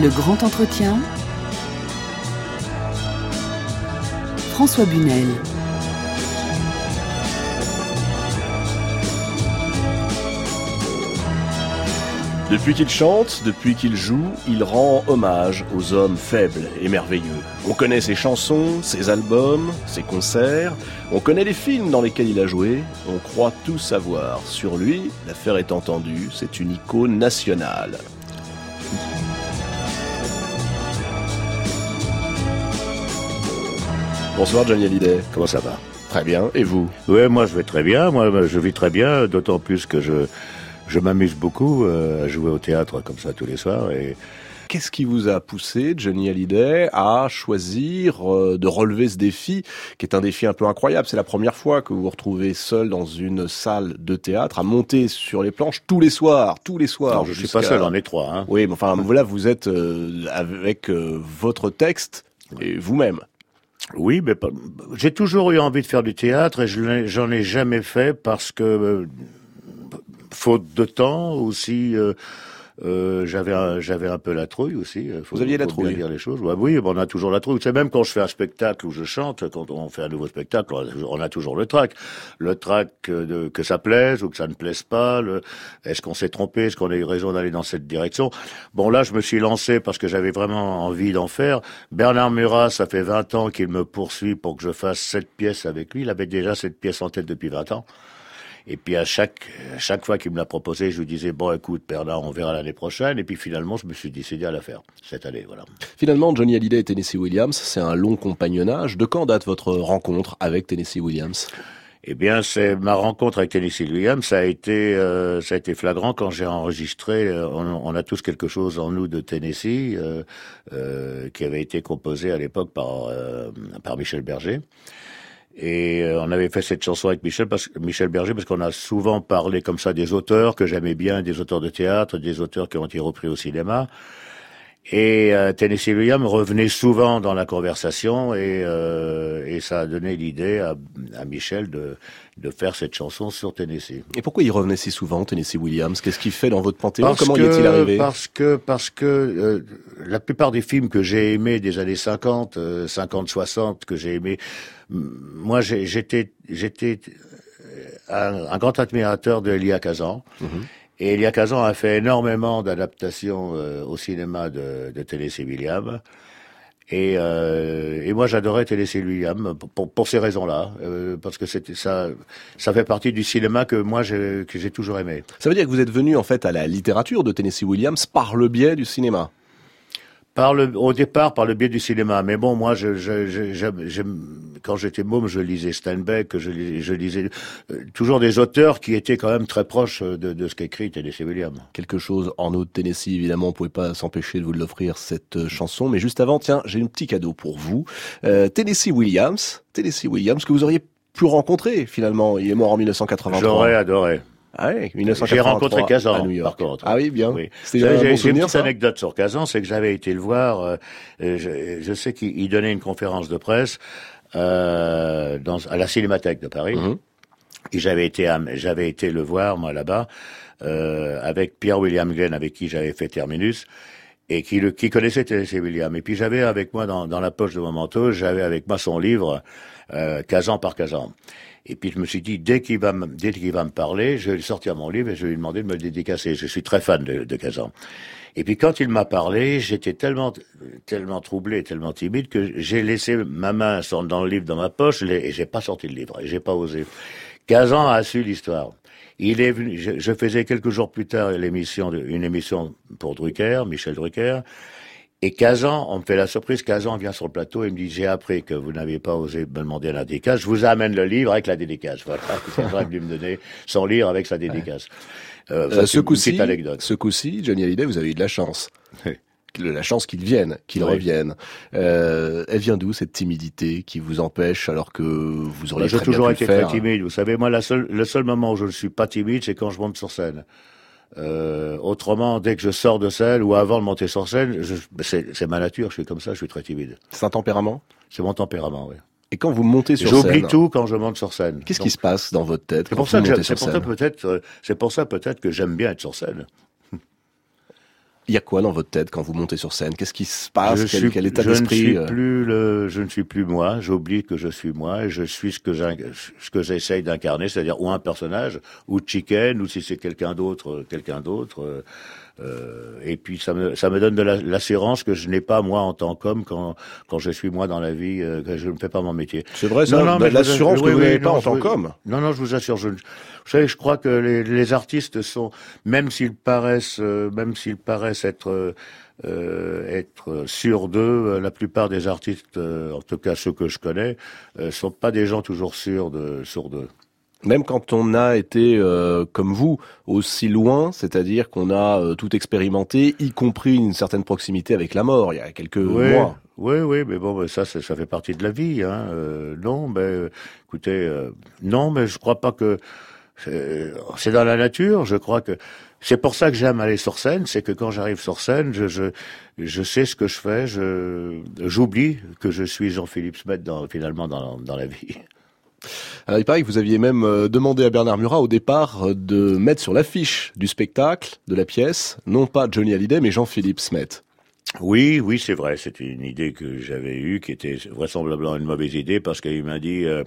Le grand entretien. François Bunel. Depuis qu'il chante, depuis qu'il joue, il rend hommage aux hommes faibles et merveilleux. On connaît ses chansons, ses albums, ses concerts, on connaît les films dans lesquels il a joué, on croit tout savoir. Sur lui, l'affaire est entendue, c'est une icône nationale. Bonsoir Johnny Hallyday. Comment ça va? Très bien. Et vous? Oui, moi je vais très bien. Moi je vis très bien, d'autant plus que je je m'amuse beaucoup euh, à jouer au théâtre comme ça tous les soirs. Et Qu'est-ce qui vous a poussé, Johnny Hallyday, à choisir euh, de relever ce défi, qui est un défi un peu incroyable? C'est la première fois que vous vous retrouvez seul dans une salle de théâtre, à monter sur les planches tous les soirs, tous les soirs. non, je suis pas seul, on est trois. Hein. Oui, mais enfin, voilà, vous êtes euh, avec votre texte et vous-même. Oui, mais j'ai toujours eu envie de faire du théâtre et je j'en ai jamais fait parce que faute de temps aussi. Euh, euh, j'avais un, j'avais un peu la trouille aussi. Faut, Vous aviez la trouille. Dire les choses. oui, on a toujours la trouille. C'est même quand je fais un spectacle où je chante, quand on fait un nouveau spectacle, on a toujours le trac. Le trac de, que ça plaise ou que ça ne plaise pas. Est-ce qu'on s'est trompé Est-ce qu'on a eu raison d'aller dans cette direction? Bon, là, je me suis lancé parce que j'avais vraiment envie d'en faire. Bernard Murat, ça fait 20 ans qu'il me poursuit pour que je fasse cette pièce avec lui. Il avait déjà cette pièce en tête depuis 20 ans. Et puis à chaque, chaque fois qu'il me l'a proposé, je lui disais bon écoute Bernard, on verra l'année prochaine. Et puis finalement, je me suis décidé à la faire cette année. Voilà. Finalement, Johnny Hallyday et Tennessee Williams, c'est un long compagnonnage. De quand date votre rencontre avec Tennessee Williams? Eh bien, c'est ma rencontre avec Tennessee Williams. Ça a été, euh, ça a été flagrant quand j'ai enregistré. Euh, on, a tous quelque chose en nous de Tennessee, euh, euh qui avait été composé à l'époque par par Michel Berger. Et euh, on avait fait cette chanson avec Michel, parce, Michel Berger parce qu'on a souvent parlé comme ça des auteurs que j'aimais bien, des auteurs de théâtre, des auteurs qui ont été repris au cinéma. Et euh, Tennessee Williams revenait souvent dans la conversation et, euh, et ça a donné l'idée à, à, Michel de, de faire cette chanson sur Tennessee. Et pourquoi il revenait si souvent, Tennessee Williams? Qu'est-ce qu'il fait dans votre panthéon? Comment y est-il arrivé? Parce que parce que euh, la plupart des films que j'ai aimés des années 50, 50, 60 que j'ai aimés, moi j'étais j'étais un, un, grand admirateur de Elia Kazan. Mm-hmm. Et Elia Kazan a fait énormément d'adaptations euh, au cinéma de, de Tennessee Williams. Et, euh, et moi, j'adorais Tennessee Williams pour, pour, ces raisons-là, euh, parce que c'était ça, ça fait partie du cinéma que moi que j'ai toujours aimé. Ça veut dire que vous êtes venu en fait à la littérature de Tennessee Williams par le biais du cinéma? Par le, au départ, par le biais du cinéma. Mais bon, moi, je, je, je, quand j'étais môme, je lisais Steinbeck, je, lisais euh, toujours des auteurs qui étaient quand même très proches de, de ce qu'écrit Tennessee Williams. Quelque chose en eau de Tennessee, évidemment, on pouvait pas s'empêcher de vous l'offrir cette euh, chanson. Mais juste avant, tiens, j'ai un petit cadeau pour vous. Euh, Tennessee Williams, Tennessee Williams, que vous auriez pu rencontrer finalement. Il est mort en 1983. J'aurais adoré. Ah oui, J'ai rencontré Kazan, par contre. Ah oui, bien. Oui. J'ai une petite anecdote sur Kazan, c'est que j'avais été le voir. Euh, je, je, sais qu'il donnait une conférence de presse euh, dans, à la Cinémathèque de Paris. Mhm. Et j'avais été, j'avais été le voir moi là-bas euh, avec Pierre William Glenn, avec qui j'avais fait Terminus et qui, le, qui connaissait Tennessee William. Et puis j'avais avec moi dans, dans la poche de mon manteau, j'avais avec moi son livre euh, Kazan par Kazan. Et puis je me suis dit, dès qu'il va, me, dès qu'il va me parler, je vais sortir mon livre et je vais lui demander de me le dédicacer. Je suis très fan de, de Kazan. Et puis quand il m'a parlé, j'étais tellement, tellement troublé, tellement timide que j'ai laissé ma main dans le livre dans ma poche et j'ai pas sorti le livre. J'ai pas osé. Kazan a su l'histoire. Il est venu, je, je, faisais quelques jours plus tard l'émission, une émission pour Drucker, Michel Drucker. Et Kazan, on me fait la surprise, Kazan vient sur le plateau et me dit, j'ai appris que vous n'avez pas osé me demander la dédicace, je vous amène le livre avec la dédicace. Voilà, dû me donner son livre avec sa dédicace. Euh, euh, ce coup-ci, ce coup-ci, Johnny Hallyday, vous avez eu de la chance. la chance qu'il vienne, qu'il revienne. Euh, elle vient d'où cette timidité qui vous empêche alors que vous auriez bah, J'ai toujours été très timide. Vous savez, moi, la seule, le seul moment où je ne suis pas timide, c'est quand je monte sur scène. Euh, autrement, dès que je sors de scène ou avant de monter sur scène, c'est ma nature, je suis comme ça, je suis très timide. C'est un tempérament? C'est mon tempérament, oui. Et quand vous montez sur scène, j'oublie tout quand je monte sur scène. Qu'est-ce qui se passe dans votre tête C'est pour, ça que c'est pour ça peut-être, euh, c'est pour ça peut-être que j'aime bien être sur scène. Il y a quoi dans votre tête quand vous montez sur scène? Qu'est-ce qui se passe? Je quel, suis, état d'esprit euh? plus le, Je ne suis plus moi. J'oublie que je suis moi. Et je suis ce que ce que j'essaye d'incarner, c'est-à-dire ou un personnage, ou Chicken, ou si c'est quelqu'un d'autre, quelqu'un d'autre. Euh, et puis ça me ça me donne de l'assurance que je n'ai pas moi en tant qu'homme quand quand je suis moi dans la vie euh, que je ne fais pas mon métier. C'est vrai ça. Non, non, l'assurance que vous n'avez pas en tant qu'homme. Non non, je vous assure. Je, vous savez, je crois que les, les artistes sont même s'ils paraissent euh, même s'ils paraissent être euh, être sûrs d'eux. La plupart des artistes, en tout cas ceux que je connais, euh, sont pas des gens toujours sûrs de sûrs d'eux. Même quand on a été, euh, comme vous, aussi loin, c'est-à-dire qu'on a euh, tout expérimenté, y compris une certaine proximité avec la mort, il y a quelques mois. Oui, oui, mais bon, ça, ça, fait partie de la vie. Hein. Euh, non, mais écoutez, non, mais je crois pas que c'est dans la nature. Je crois que c'est pour ça que j'aime aller sur scène, c'est que quand j'arrive sur scène, je, je, je sais ce que je fais, je j'oublie que je suis Jean-Philippe Smet dans, finalement dans, dans la vie. Alors, il paraît que vous aviez même euh, demandé à Bernard Murat au départ euh, de mettre sur l'affiche du spectacle, de la pièce, non pas Johnny Hallyday, mais Jean-Philippe Smet. Oui, oui, c'est vrai. C'était une idée que j'avais eue, qui était vraisemblablement une mauvaise idée, parce qu'il m'a dit, euh,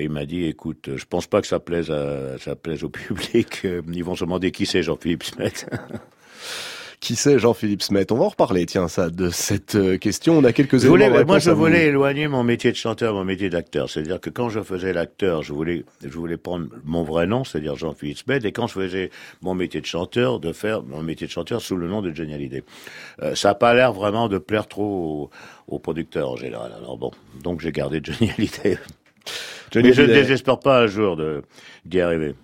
il m'a dit, écoute, je pense pas que ça plaise à, ça plaise au public. ils vont se demander qui c'est Jean-Philippe Smet. Qui c'est Jean-Philippe Smet On va en reparler, tiens, ça, de cette euh, question. On a quelques éléments. moi, je voulais éloigner mon métier de chanteur, mon métier d'acteur. C'est-à-dire que quand je faisais l'acteur, je voulais, je voulais prendre mon vrai nom, c'est-à-dire Jean-Philippe Smet, et quand je faisais mon métier de chanteur, de faire mon métier de chanteur sous le nom de Johnny Hallyday. Euh, ça n'a pas l'air vraiment de plaire trop aux, producteurs en général. Alors bon, donc j'ai gardé Johnny Hallyday. Mais je ne désespère pas un jour d'y arriver.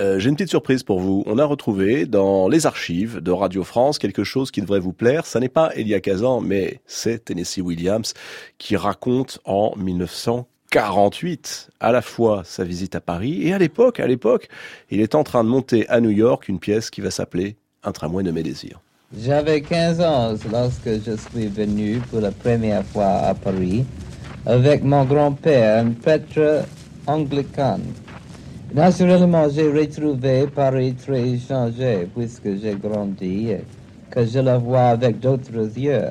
Euh, j'ai une petite surprise pour vous. On a retrouvé dans les archives de Radio France quelque chose qui devrait vous plaire. Ça n'est pas Elia Kazan, mais c'est Tennessee Williams qui raconte en 1948 à la fois sa visite à Paris et à l'époque, à l'époque, il est en train de monter à New York une pièce qui va s'appeler Un tramway de mes désirs. J'avais 15 ans lorsque je suis venu pour la première fois à Paris avec mon grand-père, un prêtre anglican. Naturellement, j'ai retrouvé Paris très changé puisque j'ai grandi et que je la vois avec d'autres yeux.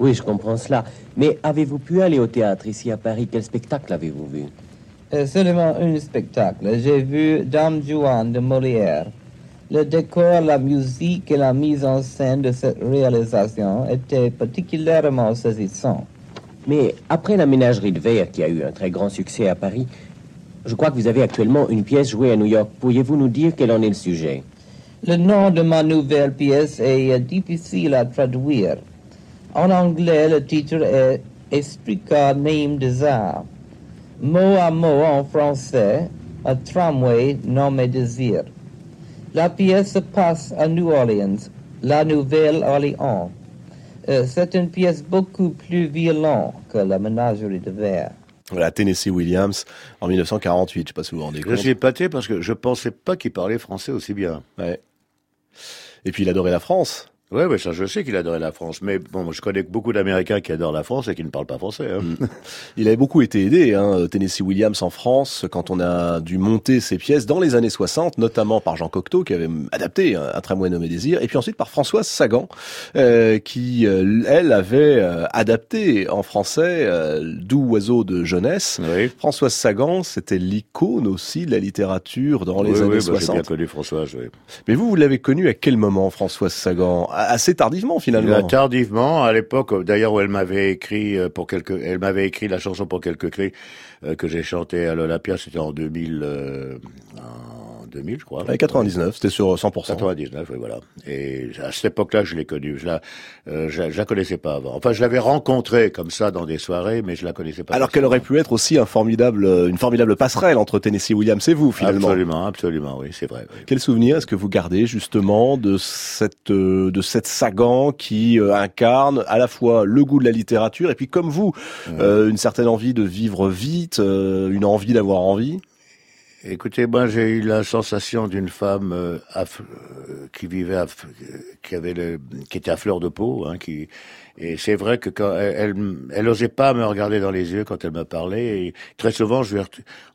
Oui, je comprends cela. Mais avez-vous pu aller au théâtre ici à Paris? Quel spectacle avez-vous vu? Euh, Seulement un spectacle. J'ai vu Dame Juan de Molière. Le décor, la musique et la mise en scène de cette réalisation étaient particulièrement saisissants. Mais après la ménagerie de verre qui a eu un très grand succès à Paris, je crois que vous avez actuellement une pièce jouée à New York. Pourriez-vous nous dire quel en est le sujet? Le nom de ma nouvelle pièce est difficile à traduire. En anglais, le titre est Esprit name des arts. Mot à mot en français, un tramway nommé désir. La pièce se passe à New Orleans, la Nouvelle-Orléans. Euh, c'est une pièce beaucoup plus violente que la ménagerie de verre. Voilà, Tennessee Williams en 1948. Je sais pas si vous vous rendez compte. Je suis épaté parce que je pensais pas qu'il parlait français aussi bien. Ouais. Et puis il adorait la France. Oui, ouais, ça je sais qu'il adorait la France, mais bon, je connais beaucoup d'Américains qui adorent la France et qui ne parlent pas français. Hein. Mm. Il avait beaucoup été aidé, hein, Tennessee Williams en France, quand on a dû monter ses pièces dans les années 60, notamment par Jean Cocteau qui avait adapté un, tramway nommé Désir, et puis ensuite par Françoise Sagan, euh, qui euh, elle avait euh, adapté en français Doux oiseau de jeunesse. Oui. Françoise Sagan, c'était l'icône aussi de la littérature dans les années 60. Bah, j'ai bien connu Françoise. Oui. Mais vous, vous l'avez connu à quel moment, Françoise Sagan? Assez tardivement finalement. Tardivement, à l'époque, d'ailleurs où elle m'avait écrit euh, pour quelques, elle m'avait écrit la chanson pour quelques cris euh, que j'ai chanté à l'Olympia, c'était en 2000, euh, en 2000 je crois. 99, c'était sur 100%. 99, oui voilà. Et à cette époque-là, je l'ai connue. Je la, je, la connaissais pas avant. Enfin, je l'avais rencontrée comme ça dans des soirées, mais je la connaissais pas. Alors qu'elle aurait pu être aussi un formidable, une formidable passerelle entre Tennessee Williams et vous finalement. Absolument, absolument, oui, c'est vrai. Quel souvenir est-ce que vous gardez justement de cette, de cette Sagan qui euh, incarne à la fois le goût de la littérature et puis comme vous, euh, une certaine envie de vivre vite, euh, une envie d'avoir envie? Écoutez, moi j'ai eu la sensation d'une femme qui vivait, qui avait le, qui était à fleur de peau, hein, qui et c'est vrai que quand elle, elle, osait pas me regarder dans les yeux quand elle me parlait. Et très souvent, je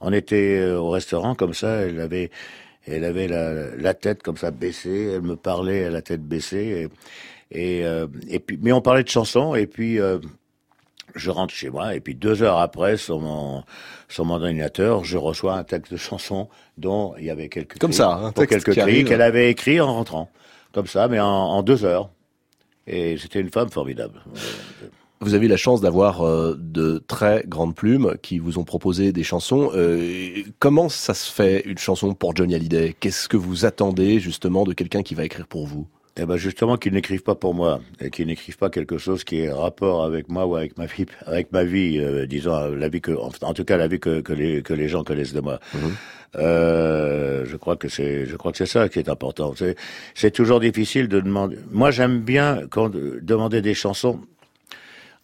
on était au restaurant comme ça, elle avait elle avait la, tête comme ça baissée, elle me parlait à la tête baissée. Et, et, et puis, mais on parlait de chansons, et puis je rentre chez moi et puis deux heures après, sur mon sur mon ordinateur, je reçois un texte de chanson dont il y avait quelques comme ça, un texte quelques cris qu'elle avait écrit en rentrant, comme ça, mais en, deux heures. Et c'était une femme formidable. Vous avez eu la chance d'avoir euh, de très grandes plumes qui vous ont proposé des chansons. Euh, comment ça se fait une chanson pour Johnny Hallyday? Qu'est-ce que vous attendez justement de quelqu'un qui va écrire pour vous? Eh ben justement qu'ils n'écrivent pas pour moi et qu'ils n'écrivent pas quelque chose qui est rapport avec moi ou avec ma vie, avec ma vie, euh, disons la vie que, en, tout cas la vie que, que, les que les gens connaissent de moi. Mhm. Euh, je crois que c'est, je crois que c'est ça qui est important. C'est, c'est toujours difficile de demander. Moi, j'aime bien quand demander des chansons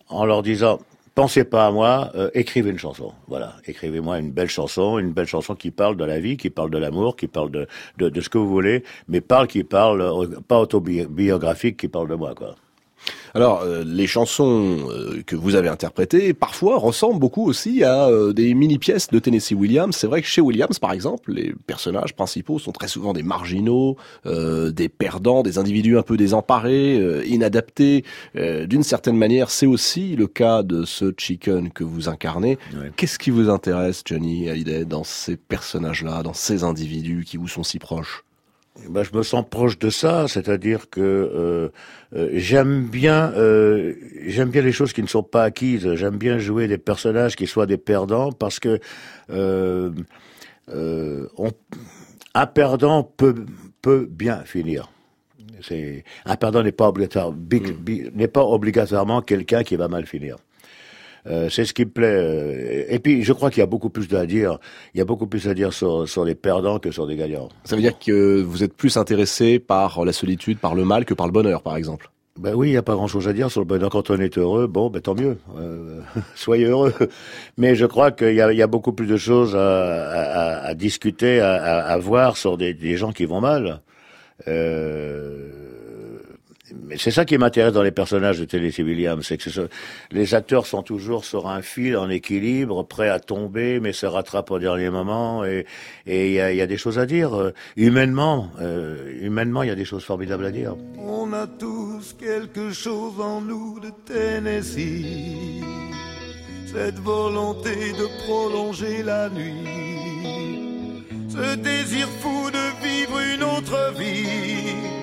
en leur disant pensez pas à moi, euh, écrivez une chanson. Voilà, écrivez-moi une belle chanson, une belle chanson qui parle de la vie, qui parle de l'amour, qui parle de, de, de, ce que vous voulez, mais parle qui parle, euh, pas autobiographique, qui parle de moi, quoi. Alors, euh, les chansons euh, que vous avez interprétées, parfois, ressemblent beaucoup aussi à euh, des mini-pièces de Tennessee Williams. C'est vrai que chez Williams, par exemple, les personnages principaux sont très souvent des marginaux, des perdants, des individus un peu désemparés, inadaptés. D'une certaine manière, c'est aussi le cas de ce Chicken que vous incarnez. Qu'est-ce qui vous intéresse, Johnny Hallyday, dans ces personnages-là, dans ces individus qui vous sont si proches? Ben, je me sens proche de ça, c'est-à-dire que euh, euh, j'aime bien, euh, j'aime bien les choses qui ne sont pas acquises. J'aime bien jouer des personnages qui soient des perdants parce que on, un perdant peut peut bien finir. C'est un perdant n'est pas obligatoire, mm. n'est pas obligatoirement quelqu'un qui va mal finir. Euh, c'est ce qui me plaît. Euh, et puis, je crois qu'il y a beaucoup plus à dire. Il y a beaucoup plus à dire sur, sur les perdants que sur les gagnants. Ça veut dire que vous êtes plus intéressé par la solitude, par le mal, que par le bonheur, par exemple ben oui, il n'y a pas grand-chose à dire sur le bonheur. Quand on est heureux, bon, ben tant mieux. Euh, soyez heureux. Mais je crois qu'il y a, il y a beaucoup plus de choses à, à, à discuter, à, à, voir sur des, des gens qui vont mal. Euh, mais c'est ça qui m'intéresse dans les personnages de Tennessee Williams, c'est que les acteurs sont toujours sur un fil en équilibre, prêts à tomber, mais se rattrapent au dernier moment. Et il y, a, y, a, des choses à dire. Euh, humainement, euh, humainement, il y a des choses formidables à dire. On a tous quelque chose en nous de Tennessee, cette volonté de prolonger la nuit, ce désir fou de vivre une autre vie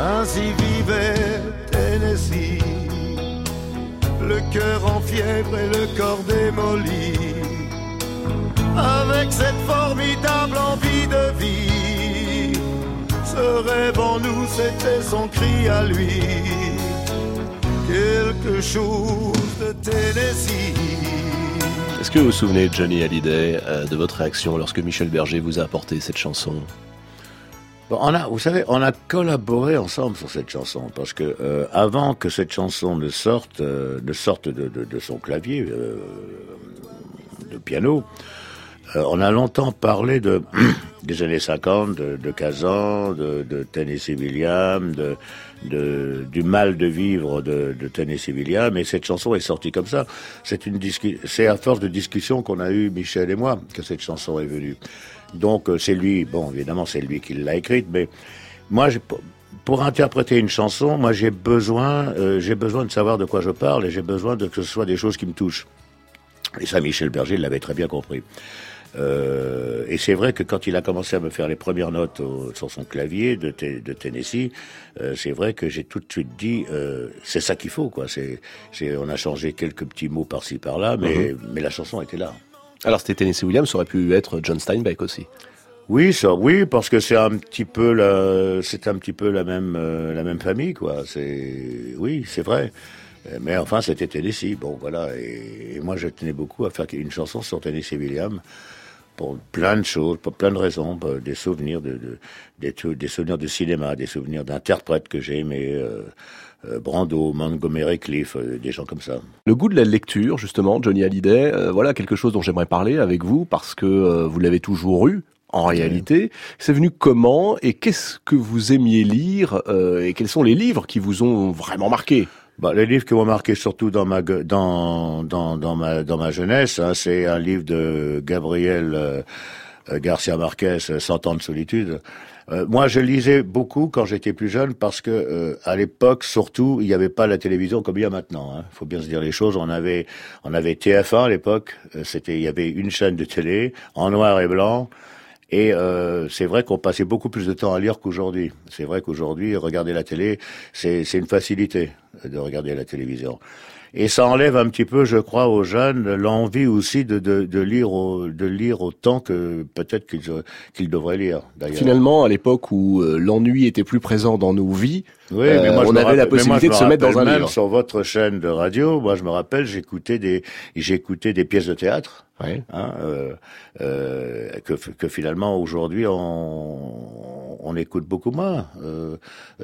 Ainsi vivait Tennessee, le cœur en fièvre et le corps démoli, avec cette formidable envie de vie. Ce rêve en nous, c'était son cri à lui, quelque chose de Tennessee. Est-ce que vous vous souvenez, Johnny Hallyday, euh, de votre réaction lorsque Michel Berger vous a apporté cette chanson? On a, vous savez, on a collaboré ensemble sur cette chanson parce que euh, avant que cette chanson ne sorte, euh, ne sorte de, de, de son clavier euh, de piano, euh, on a longtemps parlé de des années 50, de, de Kazan, de, de Tennessee Williams, de, de, du mal de vivre de, de Tennessee Williams, et cette chanson est sortie comme ça. C'est une c'est à force de discussion qu'on a eu Michel et moi que cette chanson est venue. Donc euh, c'est lui, bon évidemment c'est lui qui l'a écrite, mais moi pour interpréter une chanson, moi j'ai besoin, euh, j'ai besoin de savoir de quoi je parle et j'ai besoin de que ce soit des choses qui me touchent. Et ça, Michel Berger l'avait très bien compris. Euh, et c'est vrai que quand il a commencé à me faire les premières notes sur son clavier de, de Tennessee, euh, c'est vrai que j'ai tout de suite dit euh, c'est ça qu'il faut quoi. C'est, on a changé quelques petits mots par-ci par-là, mais, mhm. mais la chanson était là. Alors c'était Tennessee Williams, ça aurait pu être John Steinbeck aussi. Oui, ça, oui, parce que c'est un petit peu la, c'est un petit peu la même, euh, la même famille, quoi. C'est, oui, c'est vrai. Mais enfin, c'était Tennessee. Bon, voilà. Et, moi, je tenais beaucoup à faire une chanson sur Tennessee Williams pour plein de choses, pour plein de raisons, des souvenirs de, des, des, souvenirs de cinéma, des souvenirs d'interprètes que j'ai aimés. Euh, euh, Brando, Montgomery Cliff, euh, des gens comme ça. Le goût de la lecture, justement, Johnny Hallyday, voilà quelque chose dont j'aimerais parler avec vous parce que vous l'avez toujours eu en réalité. C'est venu comment et qu'est-ce que vous aimiez lire et quels sont les livres qui vous ont vraiment marqué? Bah, les livres qui m'ont marqué surtout dans ma dans dans ma dans ma jeunesse, hein, c'est un livre de Gabriel euh, Garcia Marquez, Cent ans de solitude. Euh, moi, je lisais beaucoup quand j'étais plus jeune parce que euh, à l'époque, surtout, il n'y avait pas la télévision comme il y a maintenant. Hein. faut bien se dire les choses. On avait on avait TF1 à l'époque. C'était il y avait une chaîne de télé en noir et blanc. Et euh, c'est vrai qu'on passait beaucoup plus de temps à lire qu'aujourd'hui. C'est vrai qu'aujourd'hui, regarder la télé, c'est une facilité de regarder la télévision. Et ça enlève un petit peu, je crois, aux jeunes l'envie aussi de, de, de, lire de lire autant que peut-être qu'ils qu'ils devraient lire. Finalement, à l'époque où euh, l'ennui était plus présent dans nos vies, oui, mais euh, moi, on avait la possibilité de se mettre dans un même livre. Sur votre chaîne de radio, moi je me rappelle, j'écoutais des j'écoutais des pièces de théâtre Hein, euh, euh, que, que, finalement aujourd'hui on, on, écoute beaucoup moins. Euh,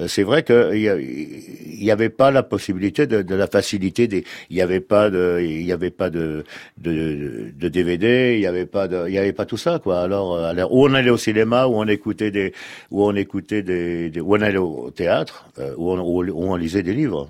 c'est vrai qu'il n'y y avait pas la possibilité de, de la facilité des, il n'y avait pas de, il y avait pas de, de, de DVD, il n'y avait pas de, il y avait pas tout ça quoi. Alors, euh, alors, où on allait au cinéma, où on écoutait des, où on écoutait des, des où on allait au théâtre, euh, où on, où on lisait des livres.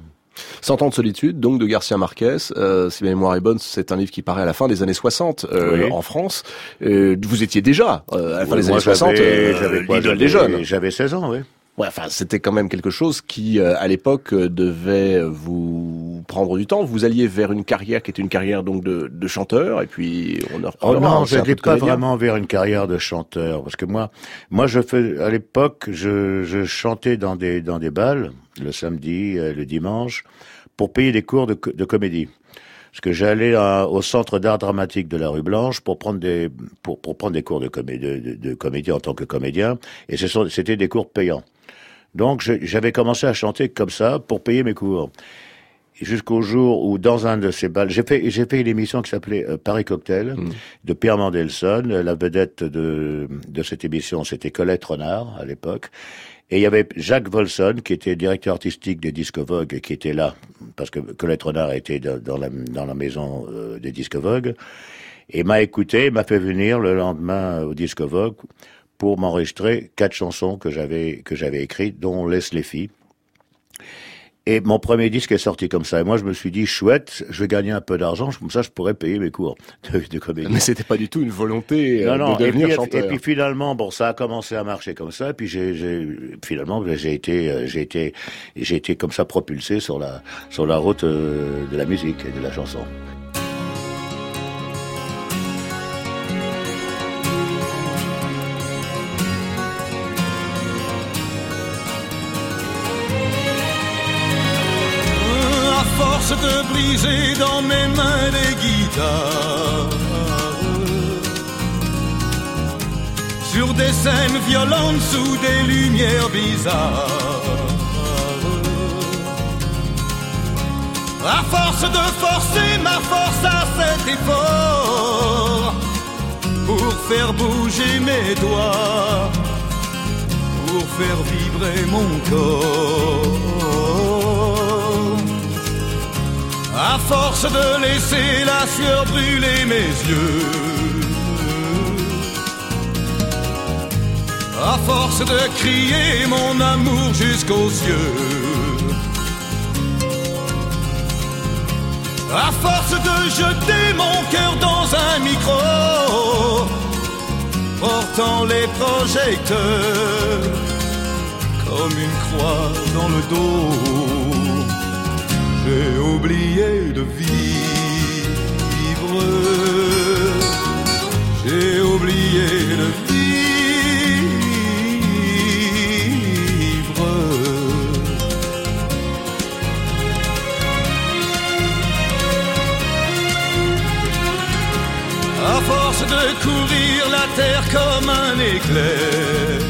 Cent ans de solitude, donc de Garcia Marquez. Euh, si ma mémoire est bonne, c'est un livre qui paraît à la fin des années 60 euh, en France. Euh, vous étiez déjà euh, à la fin des années 60 euh, l'idole des jeunes. J'avais 16 ans, oui. Ouais, enfin, c'était quand même quelque chose qui, euh, à l'époque, devait vous prendre du temps. Vous alliez vers une carrière qui était une carrière donc de, de chanteur, et puis on a. Oh non, je n'allais pas vraiment vers une carrière de chanteur, parce que moi, moi, je fais à l'époque, je, je chantais dans des dans des balles le samedi, euh, le dimanche, pour payer des cours de, de comédie. Parce que j'allais au centre d'art dramatique de la rue Blanche pour prendre des pour, pour prendre des cours de, comédie, de, de comédie en tant que comédien, et c'était des cours payants. Donc j'avais commencé à chanter comme ça pour payer mes cours. Jusqu'au jour où, dans un de ces balles, j'ai fait, j'ai fait une émission qui s'appelait euh, Paris Cocktail mmh. de Pierre Mandelson. La vedette de, de cette émission, c'était Colette Renard à l'époque. Et il y avait Jacques Volson, qui était directeur artistique des Disques Vogue, qui était là, parce que Colette Renard était dans la, dans la maison euh, des Disques Vogue, et m'a écouté, m'a fait venir le lendemain au Disque Vogue pour m'enregistrer quatre chansons que j'avais que j'avais écrites, dont Laisse les filles. Et mon premier disque est sorti comme ça. Et moi, je me suis dit, chouette, je vais gagner un peu d'argent, comme ça, je pourrais payer mes cours de, de comédie. Mais c'était pas du tout une volonté euh, de devenir et puis, chanteur. Et puis finalement, bon, ça a commencé à marcher comme ça. Et puis j'ai, finalement, ben, j'ai été, euh, j'ai été, j'ai été comme ça propulsé sur la, sur la route euh, de la musique et de la chanson. De briser dans mes mains les guitares. Sur des scènes violentes sous des lumières bizarres. À force de forcer ma force à cet effort, pour faire bouger mes doigts, pour faire vibrer mon corps. À force de laisser la sueur brûler mes yeux. À force de crier mon amour jusqu'aux cieux. À force de jeter mon cœur dans un micro, portant les projecteurs comme une croix dans le dos j'ai oublié de vivre. J'ai oublié de vivre. À force de courir la terre comme un éclair.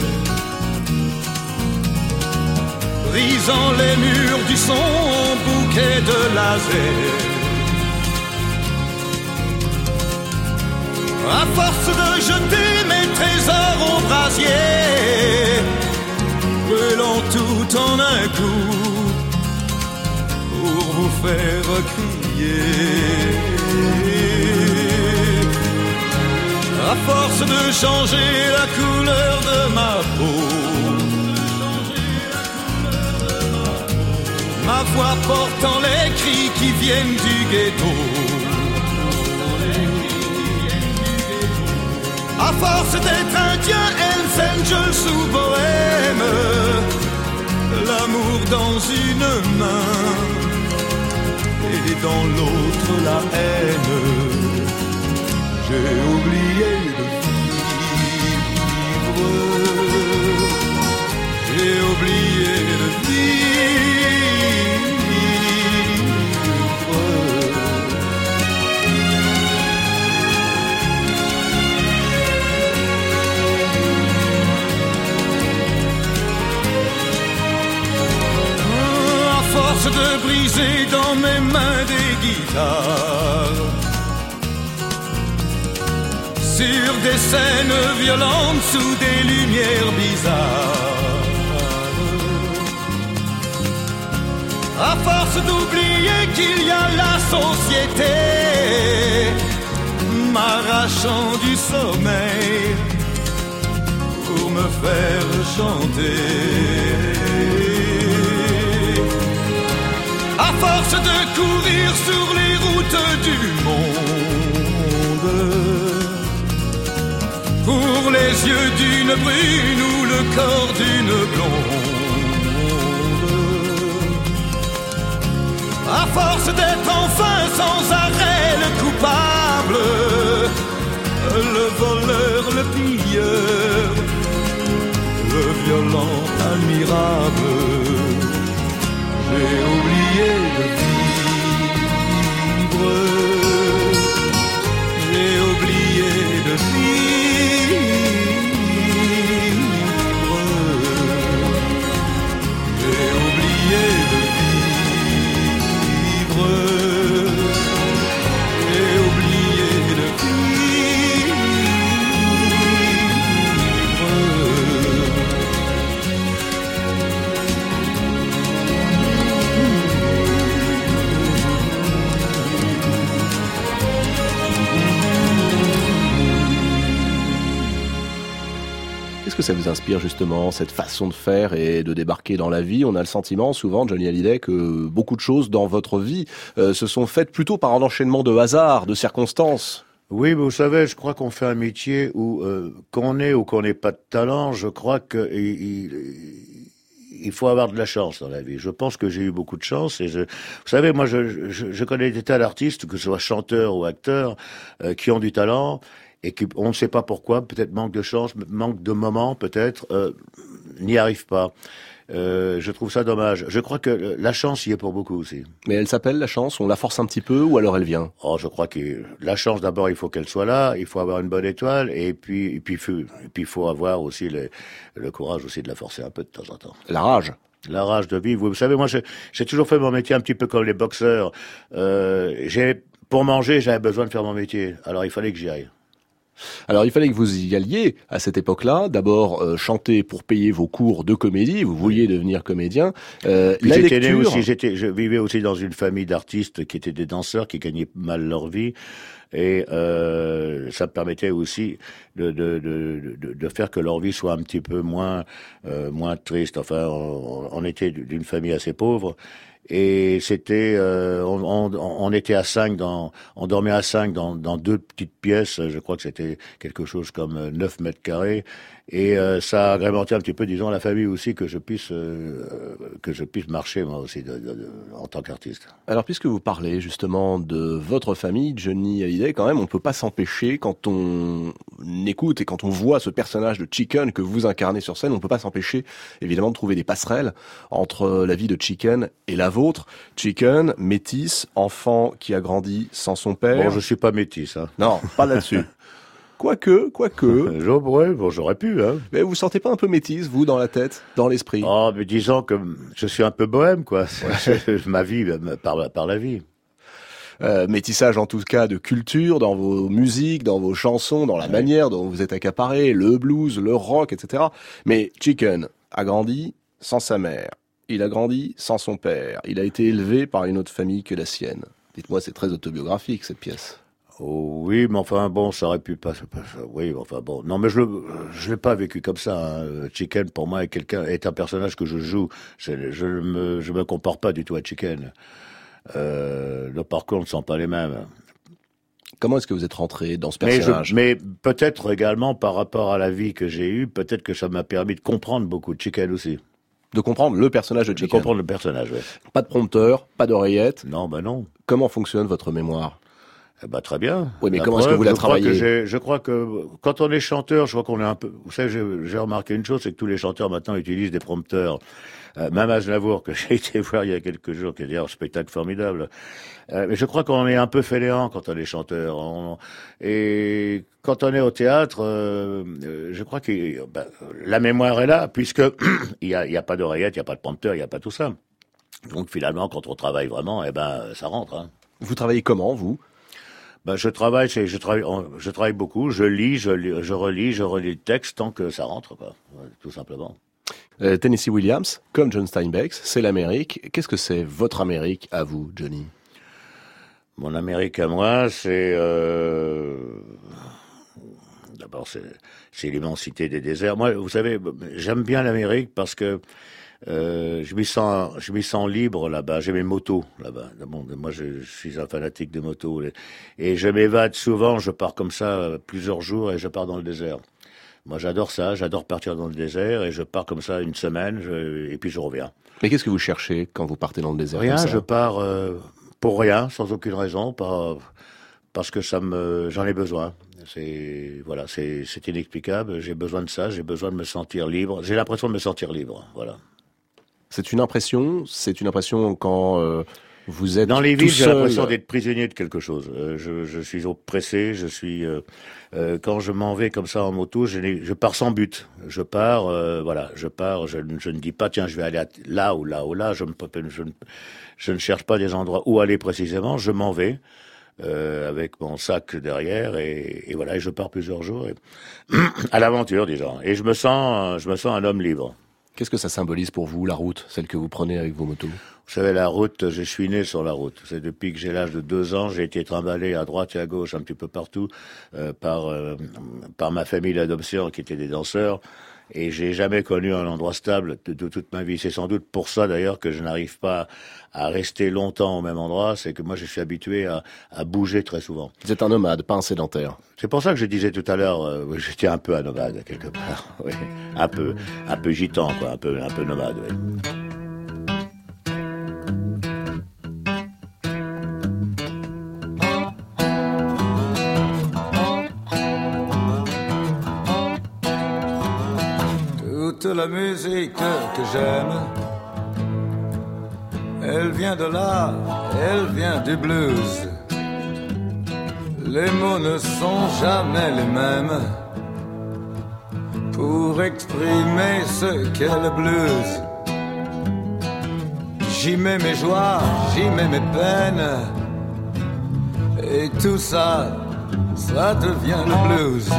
Brisant les murs du son, bouquet de laser. À force de jeter mes trésors au brasier, brûlant tout en un coup pour vous faire crier. à force de changer la couleur de ma peau. Ma voix portant les cris qui viennent du ghetto. À force d'être indien, Hells Angels ou bohème, l'amour dans une main et dans l'autre la haine j'ai oublié de vivre. J'ai oublié de vivre. De briser dans mes mains des guitares sur des scènes violentes sous des lumières bizarres. À force d'oublier qu'il y a la société, m'arrachant du sommeil pour me faire chanter. Courir sur les routes du monde pour les yeux d'une brune ou le corps d'une blonde. À force d'être enfin sans arrêt le coupable, le voleur, le pilleur, le violent admirable, j'ai oublié de vivre. Ça vous inspire justement, cette façon de faire et de débarquer dans la vie? On a le sentiment souvent, Johnny Hallyday, que beaucoup de choses dans votre vie euh, se sont faites plutôt par un enchaînement de hasard, de circonstances. Oui, mais vous savez, je crois qu'on fait un métier où, euh, qu'on ait ou qu'on n'ait pas de talent, je crois que il, faut avoir de la chance dans la vie. Je pense que j'ai eu beaucoup de chance et je, vous savez, moi, je connais des tas d'artistes, que ce soit chanteurs ou acteurs, euh, qui ont du talent et qui, on ne sait pas pourquoi, peut-être manque de chance, manque de moment, peut-être, euh, n'y arrivent pas. Euh, je trouve ça dommage. Je crois que la chance y est pour beaucoup aussi. Mais elle s'appelle la chance, on la force un petit peu ou alors elle vient? Oh, je crois que la chance d'abord, il faut qu'elle soit là, il faut avoir une bonne étoile et puis et puis il faut, et puis il faut avoir aussi le, le courage aussi de la forcer un peu de temps en temps. La rage la rage de vivre. Vous savez, moi, j'ai toujours fait mon métier un petit peu comme les boxeurs. Euh, j'ai pour manger, j'avais besoin de faire mon métier. Alors il fallait que j'y aille. Alors il fallait que vous y alliez à cette époque-là. D'abord euh, chanter pour payer vos cours de comédie. Vous vouliez devenir comédien. Euh, la j'étais lecture... né aussi. Je vivais aussi dans une famille d'artistes qui étaient des danseurs qui gagnaient mal leur vie. Et euh, ça me permettait aussi de, de, de, de, faire que leur vie soit un petit peu moins euh, moins triste. Enfin, on, on était d'une famille assez pauvre. Et c'était euh, on, on, était à cinq dans on dormait à cinq dans, dans deux petites pièces. Je crois que c'était quelque chose comme 9 mètres carrés et euh, ça a agrémenté un petit peu disons la famille aussi que je puisse euh, que je puisse marcher moi aussi de, de, de, en tant qu'artiste alors puisque vous parlez justement de votre famille Johnny Hallyday quand même on peut pas s'empêcher quand on écoute et quand on voit ce personnage de Chicken que vous incarnez sur scène on peut pas s'empêcher évidemment de trouver des passerelles entre la vie de Chicken et la vôtre. Chicken, métis, enfant qui a grandi sans son père. Bon, je suis pas métis. Hein. Non, pas là-dessus. Quoique, quoique. ouais, bon, j'aurais pu, hein. Mais vous sentez pas un peu métisse, vous, dans la tête, dans l'esprit? Oh, mais disons que je suis un peu bohème, quoi. Ma vie, par, par la vie. Euh, métissage en tout cas de culture dans vos musiques, dans vos chansons, dans la manière dont vous êtes accaparé, le blues, le rock, etc. Mais Chicken a grandi sans sa mère. Il a grandi sans son père. Il a été élevé par une autre famille que la sienne. Dites-moi, c'est très autobiographique cette pièce. Oh, oui, mais enfin bon, ça aurait pu pas. Oui, enfin bon. Non, mais je le, je l'ai pas vécu comme ça. Hein. Chicken pour moi est quelqu'un, est un personnage que je joue. Je, je me, je me compare pas du tout à Chicken. Euh, le parcours ne sont pas les mêmes. Comment est-ce que vous êtes rentré dans ce personnage? Mais, peut-être également par rapport à la vie que j'ai eue, peut-être que ça m'a permis de comprendre beaucoup de Chicken aussi. De comprendre le personnage de Chicken. De comprendre le personnage, oui. Pas de prompteur, pas d'oreillette. Non, ben non. Comment fonctionne votre mémoire? Eh ben, très bien. Oui, mais comment est-ce que vous la travaillez Je crois que quand on est chanteur, je crois qu'on est un peu. Vous savez, j'ai remarqué une chose, c'est que tous les chanteurs maintenant utilisent des prompteurs. Euh, même Aznavour, que j'ai été voir il y a quelques jours, qui est d'ailleurs un spectacle formidable. Euh, mais je crois qu'on est un peu fainéant quand on est chanteur. Et quand on est au théâtre, euh, euh je crois que ben, la mémoire est là, puisque il n'y a, y a pas d'oreillette, il n'y a pas de prompteur, il n'y a pas tout ça. Donc finalement, quand on travaille vraiment, eh ben, ça rentre. Hein. Vous travaillez comment, vous? Ben, je travaille, je travaille, je travaille beaucoup. Je lis, je, je relis, je relis le texte tant que ça rentre, quoi, tout simplement. Euh, Tennessee Williams, comme John Steinbeck, c'est l'Amérique. Qu'est-ce que c'est votre Amérique à vous, Johnny? Mon Amérique à moi, c'est euh... d'abord c'est l'immensité des déserts. Moi, vous savez, j'aime bien l'Amérique parce que euh, je m'y sens, je m'y sens libre là-bas. J'ai mes motos là-bas. moi, je, suis un fanatique de motos et je m'évade souvent. Je pars comme ça plusieurs jours et je pars dans le désert. Moi, j'adore ça. J'adore partir dans le désert et je pars comme ça une semaine et puis je reviens. Mais qu'est-ce que vous cherchez quand vous partez dans le désert Rien. Je pars euh, pour rien, sans aucune raison, parce que ça me, j'en ai besoin. C'est voilà, c'est inexplicable. J'ai besoin de ça. J'ai besoin de me sentir libre. J'ai l'impression de me sentir libre. Voilà. C'est une impression. C'est une impression quand euh, vous êtes dans les villes, j'ai l'impression d'être prisonnier de quelque chose. Euh, je, je, suis oppressé, je suis euh, euh, quand je m'en vais comme ça en moto, je, je pars sans but. Je pars, voilà, je pars. Je, je, ne dis pas tiens, je vais aller là ou là ou là. Je, ne cherche pas des endroits où aller précisément. Je m'en vais. Avec mon sac derrière et, et, voilà, et je pars plusieurs jours et, à l'aventure, disons. Et je me sens, je me sens un homme libre. Qu'est-ce que ça symbolise pour vous, la route, celle que vous prenez avec vos motos Vous savez, la route, je suis né sur la route. C'est depuis que j'ai l'âge de deux ans, j'ai été trimballé à droite et à gauche, un petit peu partout, euh, par, euh, par ma famille d'adoption, qui était des danseurs et j'ai jamais connu un endroit stable de, toute ma vie. C'est sans doute pour ça d'ailleurs que je n'arrive pas à rester longtemps au même endroit. C'est que moi je suis habitué à, à, bouger très souvent. Vous êtes un nomade, pas un sédentaire. C'est pour ça que je disais tout à l'heure, euh, j'étais un peu un nomade quelque part, oui. un peu, un peu gitan quoi, un peu, un peu nomade. Oui. La musique que j'aime. Elle vient de là, elle vient du blues. Les mots ne sont jamais les mêmes pour exprimer ce qu'est le blues. J'y mets mes joies, j'y mets mes peines. Et tout ça, ça devient le blues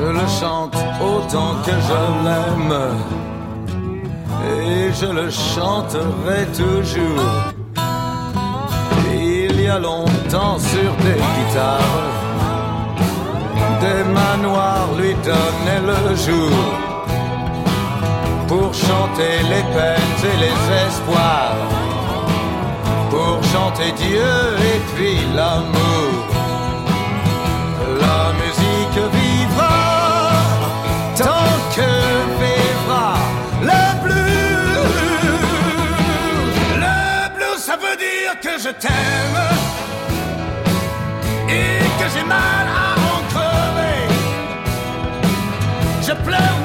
je le chante autant que je l'aime. Et je le chanterai toujours. Il y a longtemps sur des guitares, des manoirs lui donnaient le jour. Pour chanter les peines et les espoirs. Pour chanter Dieu et puis l'amour. Que je t'aime et que j'ai mal à en crever. Je pleure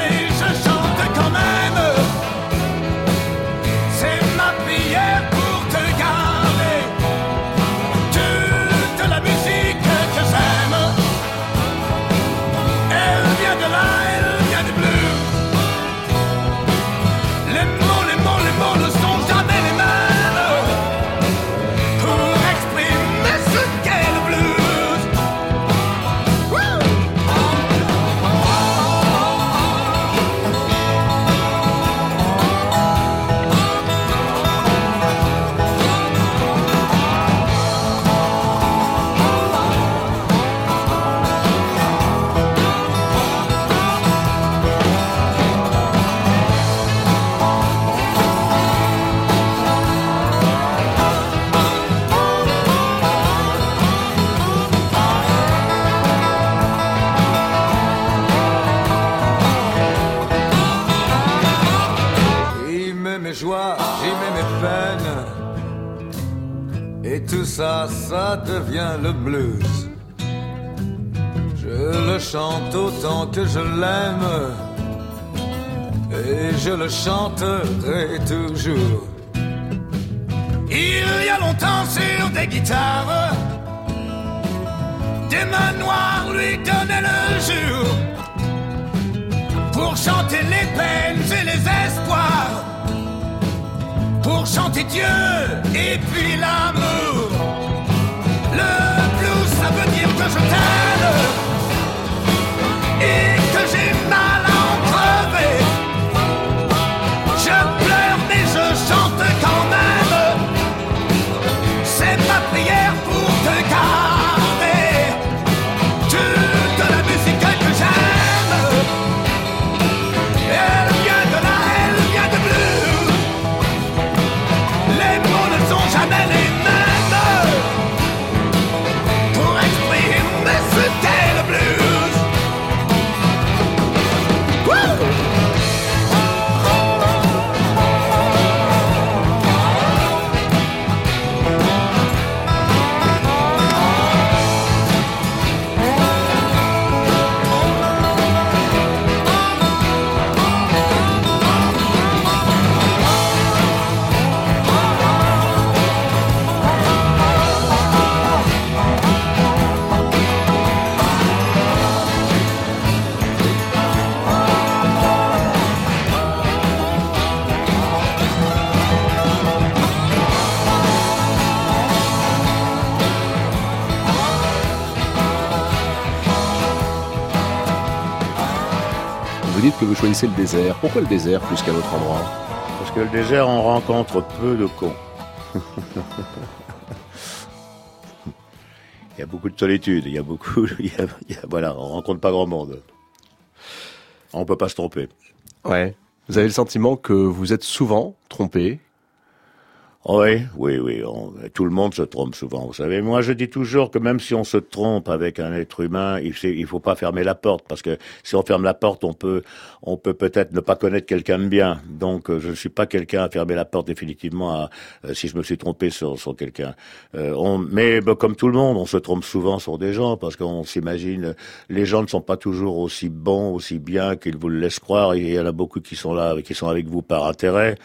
ça, devient le blues. Je le chante autant que je l'aime et je le chanterai toujours. Il y a longtemps sur des guitares, des mains noires lui donnaient le jour pour chanter les peines et les espoirs, pour chanter Dieu et puis l'amour. Le blues, ça veut dire que je t'aime Vous choisissez le désert. Pourquoi le désert plus qu'un autre endroit Parce que le désert, on rencontre peu de cons. il y a beaucoup de solitude, il y a beaucoup, il y a- il y a- voilà, on rencontre pas grand monde. On peut pas se tromper. Ouais. Vous avez le sentiment que vous êtes souvent trompé Oui, oui, oui. tout le monde se trompe souvent, vous savez. Moi, je dis toujours que même si on se trompe avec un être humain, il il faut pas fermer la porte parce que si on ferme la porte, on peut, on peut peut-être ne pas connaître quelqu'un de bien. Donc, euh, je ne suis pas quelqu'un à fermer la porte définitivement à, euh, si je me suis trompé sur, quelqu'un. Euh, mais bah, comme tout le monde, on se trompe souvent sur des gens parce qu'on s'imagine, les gens ne sont pas toujours aussi bons, aussi bien qu'ils vous le laissent croire. Il y en a beaucoup qui sont là, qui sont avec vous par intérêt.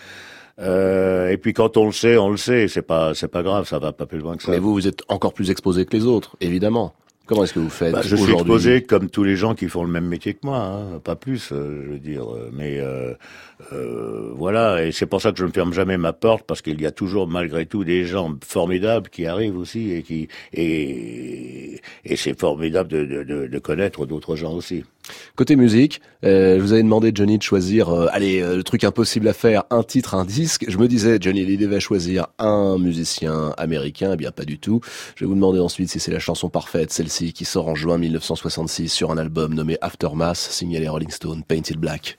Euh, et puis quand on le sait, on le sait. C'est pas, c'est pas grave, ça va pas plus loin que ça. Mais vous, vous êtes encore plus exposé que les autres, évidemment. Comment est-ce que vous faites Bah, je suis exposé comme tous les gens qui font le même métier que moi, hein, pas plus, euh, je veux dire. euh, Mais euh, euh, voilà, et c'est pour ça que je ne ferme jamais ma porte parce qu'il y a toujours malgré tout des gens formidables qui arrivent aussi et qui et, et c'est formidable de, de, de, connaître d'autres gens aussi. Côté musique, euh, je vous avais demandé Johnny de choisir, euh, allez, euh, le truc impossible à faire, un titre, un disque. Je me disais, Johnny Hallyday va choisir un musicien américain. Eh bien, pas du tout. Je vais vous demander ensuite si c'est la chanson parfaite, celle-ci, qui sort en juin 1966 sur un album nommé Aftermath, signé les Rolling Stones, Painted Black.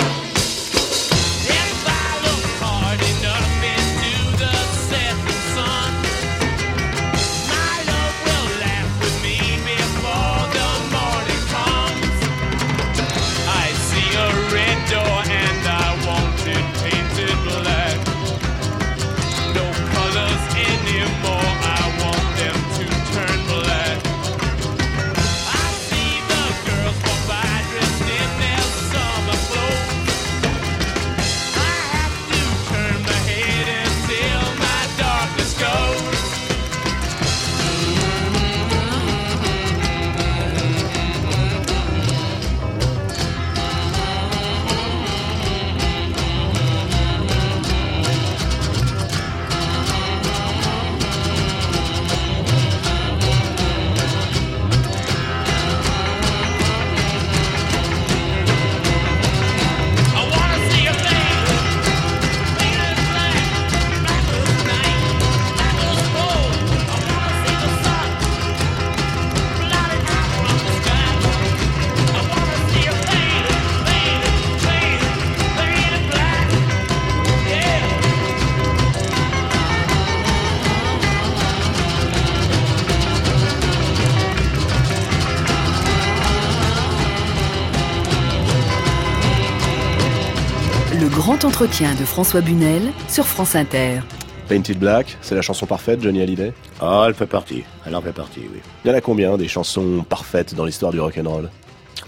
Grand entretien de François Bunel sur France Inter. Painted Black, c'est la chanson parfaite, Johnny Hallyday Ah, elle fait partie. Elle en fait partie, oui. Il y en a combien des chansons parfaites dans l'histoire du rock'n'roll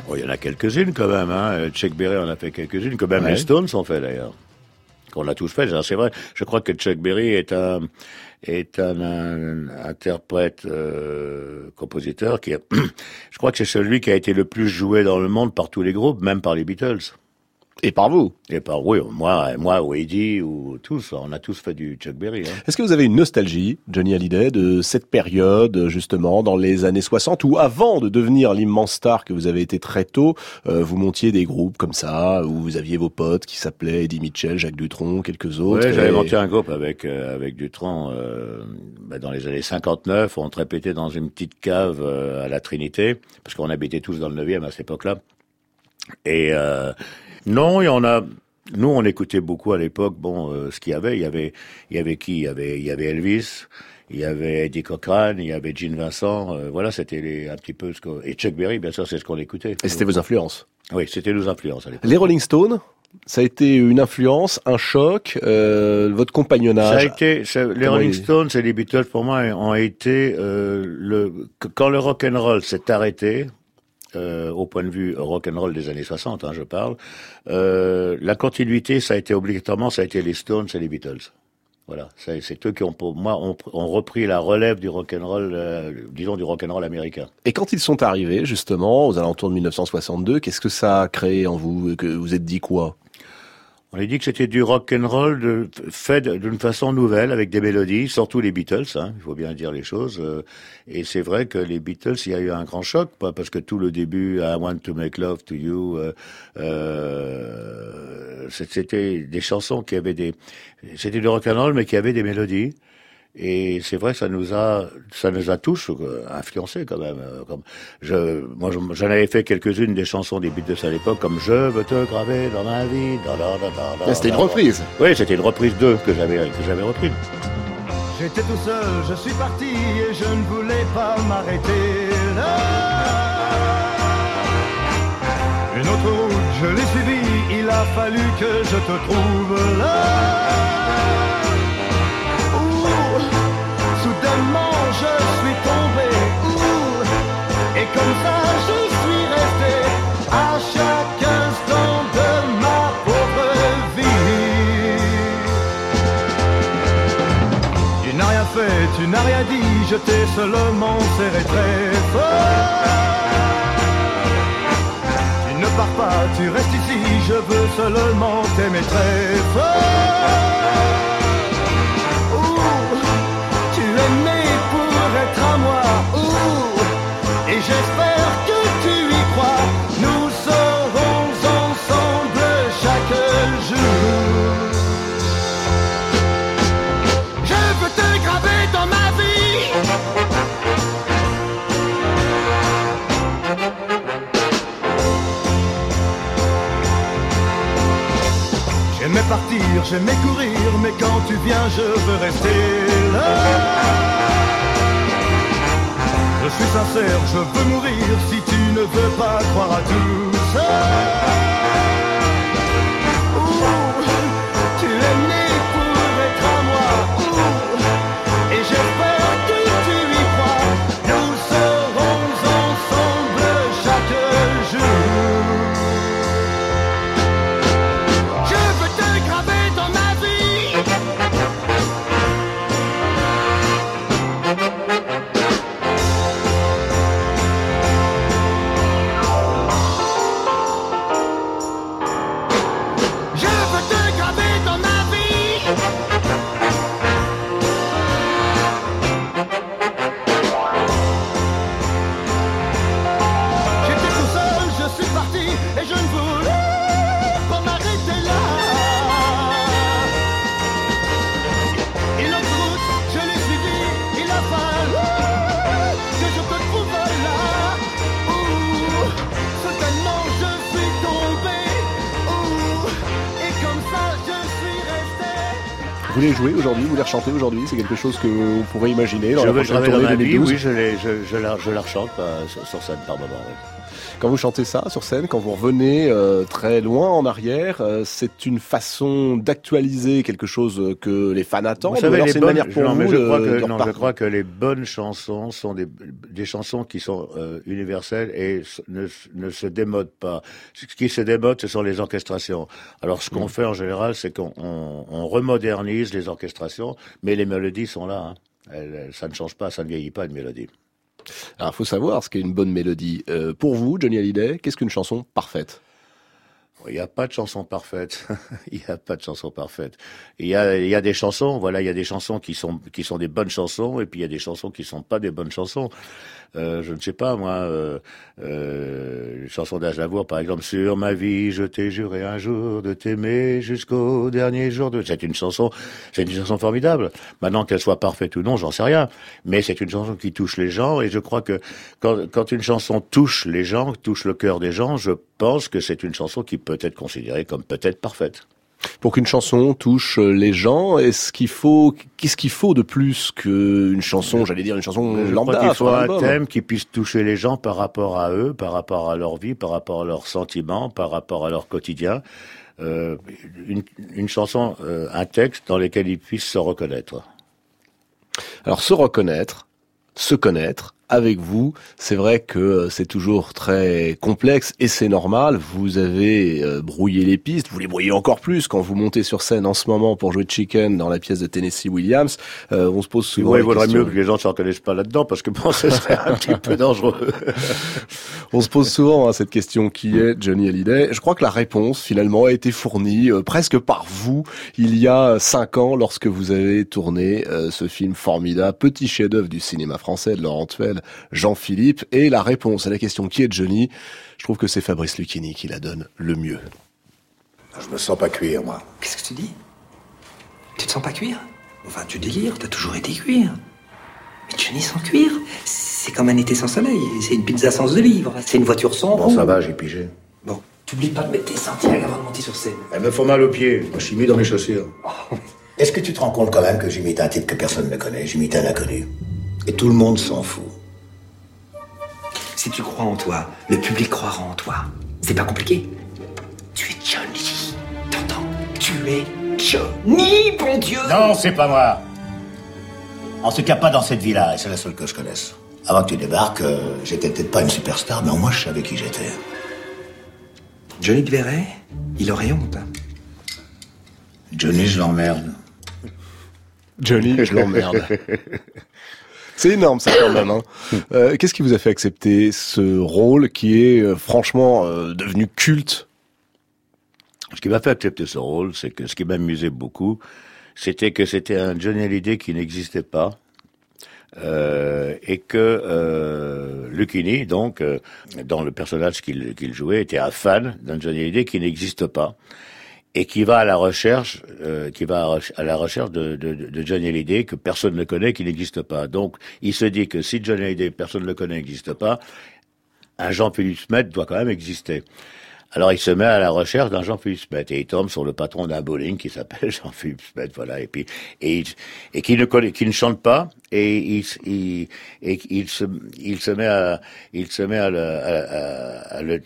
Oh, il y en a quelques-unes quand même. Hein. Euh, Chuck Berry en a fait quelques-unes, que même Ouais. les Stones ont fait d'ailleurs. Qu'on l'a tous fait. C'est vrai. Je crois que Chuck Berry est un est un, un interprète euh, compositeur qui. a- je crois que c'est celui qui a été le plus joué dans le monde par tous les groupes, même par les Beatles. Et par vous Et par oui, moi, moi, ou Eddie, ou tous. On a tous fait du Chuck Berry. Hein. Est-ce que vous avez une nostalgie, Johnny Hallyday, de cette période, justement, dans les années 60, où avant de devenir l'immense star que vous avez été très tôt, euh, vous montiez des groupes comme ça, où vous aviez vos potes qui s'appelaient Eddie Mitchell, Jacques Dutronc, quelques autres Ouais, j'avais et- monté un groupe avec euh, avec Dutron euh, bah, dans les années 59. On répétait dans une petite cave euh, à la Trinité, parce qu'on habitait tous dans le 9e à cette époque-là. Et euh, non, il y en a. Nous, on écoutait beaucoup à l'époque. Bon, euh, ce qu'il y avait, il y avait, il y avait qui? Il y avait, il y avait Elvis. Il y avait Eddie Cochran, il y avait Gene Vincent, euh, voilà, c'était un petit peu ce que... Et Chuck Berry, bien sûr, c'est ce qu'on écoutait. Et c'était vos influences. Oui, c'était nos influences à l'époque. Les Rolling Stones, ça a été une influence, un choc, euh, votre Ça a compagnonnage. été, ça- les Rolling il- Stones et les Beatles pour moi ont été euh, le quand le rock and roll s'est arrêté. Euh, au point de vue rock and roll des années 60, hein, je parle. Euh, la continuité, ça a été obligatoirement, ça a été les Stones et les Beatles. Voilà, c'est eux qui ont, pour moi, ont, ont repris la relève du rock and roll, euh, disons du rock and roll américain. Et quand ils sont arrivés, justement, aux alentours de 1962, qu'est-ce que ça a créé en vous? Que vous êtes dit quoi? On a dit que c'était du rock and roll de, fait d'une façon nouvelle avec des mélodies, surtout les Beatles. Hein, il faut bien dire les choses. euh, et c'est vrai que les Beatles, il y a eu un grand choc, parce que tout le début, I Want to Make Love to You, euh, euh, c'était des chansons qui avaient des, c'était du rock and roll mais qui avaient des mélodies. Et c'est vrai ça nous a, ça nous a tous euh, influencés quand même. euh, Comme je, moi, je- j'en avais fait quelques-unes des chansons des Beatles à l'époque, comme Je veux te graver dans ma vie. C'était une reprise. Oui, c'était une reprise d'eux que j'avais que j'avais reprise. J'étais tout seul, je suis parti et je ne voulais pas m'arrêter là. Une autre route, je l'ai suivie, il a fallu que je te trouve là. Comme ça je suis resté à chaque instant de ma pauvre vie. Tu n'as rien fait, tu n'as rien dit, je t'ai seulement serré très fort. Tu ne pars pas, tu restes ici, je veux seulement t'aimer très fort. Tu es né pour être à moi, j'espère que tu y crois. Nous serons ensemble chaque jour. Je veux te graver dans ma vie. J'aimais partir, j'aimais courir, mais quand tu viens, je veux rester là. Je suis sincère, je veux mourir si tu ne veux pas croire à tout ça. Jouez aujourd'hui, vous les rechantez aujourd'hui C'est quelque chose que vous pourrez imaginer dans je la prochaine tournée ma vie, 2012 Oui, je, les, je, je, la, je la rechante euh, sur, scène par moment. Oui. Quand vous chantez ça sur scène, quand vous revenez euh, très loin en arrière, euh, c'est une façon d'actualiser quelque chose que les fans attendent. Vous savez, alors les bonnes, une pour non, vous je, de, crois que, non, je crois que les bonnes chansons sont des, des chansons qui sont euh, universelles et ne, ne se démodent pas. Ce qui se démode, ce sont les orchestrations. Alors, ce Mm. qu'on fait en général, c'est qu'on on, on remodernise les orchestrations, mais les mélodies sont là. Hein. Elles- ça ne change pas, ça ne vieillit pas une mélodie. Alors, il faut savoir ce qu'est une bonne mélodie. Euh, pour vous, Johnny Hallyday, qu'est-ce qu'une chanson parfaite? Il n'y a pas de chanson parfaite. il n'y a pas de chanson parfaite. Il y a, il y a des chansons, voilà, il y a des chansons qui sont qui sont des bonnes chansons, et puis il y a des chansons qui sont pas des bonnes chansons. Euh, je ne sais pas moi, euh, euh, une chanson d'Aznavour par exemple, sur ma vie, je t'ai juré un jour de t'aimer jusqu'au dernier jour de. C'est une chanson, c'est une chanson formidable. Maintenant qu'elle soit parfaite ou non, j'en sais rien. Mais c'est une chanson qui touche les gens, et je crois que quand, quand une chanson touche les gens, touche le cœur des gens, je pense que c'est une chanson qui peut être considérée comme peut-être parfaite. Pour qu'une chanson touche les gens, est-ce qu'il faut, qu'est-ce qu'il faut de plus qu'une chanson, j'allais dire une chanson Je lambda crois faut un thème qui puisse toucher les gens par rapport à eux, par rapport à leur vie, par rapport à leurs sentiments, par rapport à leur quotidien. Euh, une, une chanson, euh, un texte dans lequel ils puissent se reconnaître. Alors se reconnaître, se connaître avec vous, c'est vrai que euh, c'est toujours très complexe et c'est normal. Vous avez euh, brouillé les pistes, vous les brouillez encore plus quand vous montez sur scène en ce moment pour jouer Chicken dans la pièce de Tennessee Williams. Euh, on se pose souvent Ouais, il vaudrait question- mieux que les gens ne se reconnaissent pas là-dedans, parce que bon, ce serait un petit peu dangereux. On se pose souvent hein, cette question qui est Johnny Hallyday? Je crois que la réponse finalement a été fournie euh, presque par vous il y a cinq ans lorsque vous avez tourné euh, ce film formidable, petit chef-d'œuvre du cinéma français de Laurent Tuel, Jean-Philippe. Et la réponse à la question qui est Johnny, je trouve que c'est Fabrice Lucchini qui la donne le mieux. Je me sens pas cuire, moi. Qu'est-ce que tu dis? Tu te sens pas cuire Enfin, tu délires, t'as toujours été cuire. Mais Johnny sans cuir, c'est comme un été sans soleil, c'est une pizza sans olive, c'est une voiture sans Bon, ça va, j'ai pigé. Bon, t'oublies pas de mettre tes Santiago avant de monter sur scène. Elles me font mal aux pieds. Moi, je suis mis dans mes chaussures. Est-ce que tu te rends compte quand même que j'imite un type que personne ne connaît? J'imite un inconnu. Et tout le monde s'en fout. Si tu crois en toi, le public croira en toi. C'est pas compliqué. Tu es Johnny. T'entends? Tu es Johnny, bon Dieu Non, c'est pas moi. En tout cas, pas dans cette vie-là, et c'est la seule que je connaisse. Avant que tu débarques, euh, j'étais peut-être pas une superstar, mais au moins je savais qui j'étais. Johnny te verrait, il aurait honte. hein. Johnny, je l'emmerde. Johnny, je l'emmerde. C'est énorme ça quand même. Hein. Euh, Qu'est-ce qui vous a fait accepter ce rôle qui est euh, franchement euh, devenu culte? Ce qui m'a fait accepter ce rôle, c'est que ce qui m'amusait beaucoup, c'était que c'était un Johnny Hallyday qui n'existait pas. Et que Lucchini, donc, dans le personnage qu'il qu'il jouait, était un fan d'un Johnny Hallyday qui n'existe pas et qui va à la recherche, euh, qui va à la recherche de, de, de Johnny Hallyday que personne ne connaît, qui n'existe pas. Donc, il se dit que si Johnny Hallyday, personne ne le connaît, n'existe pas, un Jean-Philippe Smet doit quand même exister. Alors il se met à la recherche d'un Jean-Philippe Smet et il tombe sur le patron d'un bowling qui s'appelle Jean-Philippe Smet, voilà. Et puis et, et qui ne connaît, qui ne chante pas et il, il, et il se il se met à il se met à le, à le,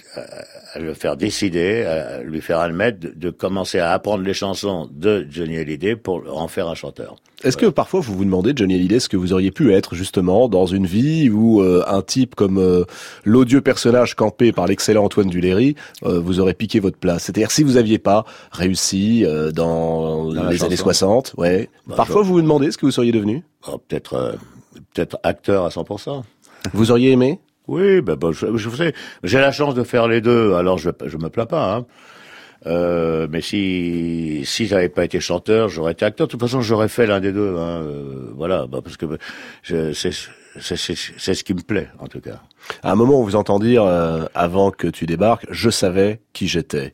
à le faire décider, à lui faire admettre de, de commencer à apprendre les chansons de Johnny Hallyday pour en faire un chanteur. Est-ce que parfois vous vous demandez, Johnny Hallyday, ce que vous auriez pu être justement dans une vie où euh, un type comme euh, l'odieux personnage campé par l'excellent Antoine Duléry euh, vous aurait piqué votre place? C'est-à-dire si vous aviez pas réussi dans, Dans la les années 60, ouais. Bah, parfois je- vous vous demandez ce que vous seriez devenu? Oh, peut-être euh, peut-être acteur à 100%. Vous auriez aimé? Oui, ben, ben, je, je sais, j'ai la chance de faire les deux, alors je je me plains pas. Hein. Euh, mais si si j'avais pas été chanteur, j'aurais été acteur. De toute façon, j'aurais fait l'un des deux. Hein. euh, voilà, bah, parce que c'est c'est c'est c'est ce qui me plaît en tout cas. À un moment, on vous entend dire, euh, avant que tu débarques, je savais qui j'étais.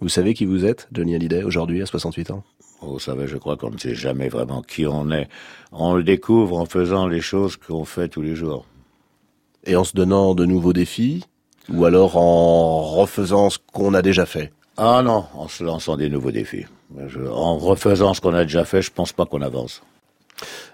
Vous savez qui vous êtes, Johnny Hallyday, aujourd'hui, à 68 ans? Vous savez, je crois qu'on ne sait jamais vraiment qui on est. On le découvre en faisant les choses qu'on fait tous les jours. Et en se donnant de nouveaux défis Ou alors en refaisant ce qu'on a déjà fait? Ah non, en se lançant des nouveaux défis. En refaisant ce qu'on a déjà fait, je pense pas qu'on avance.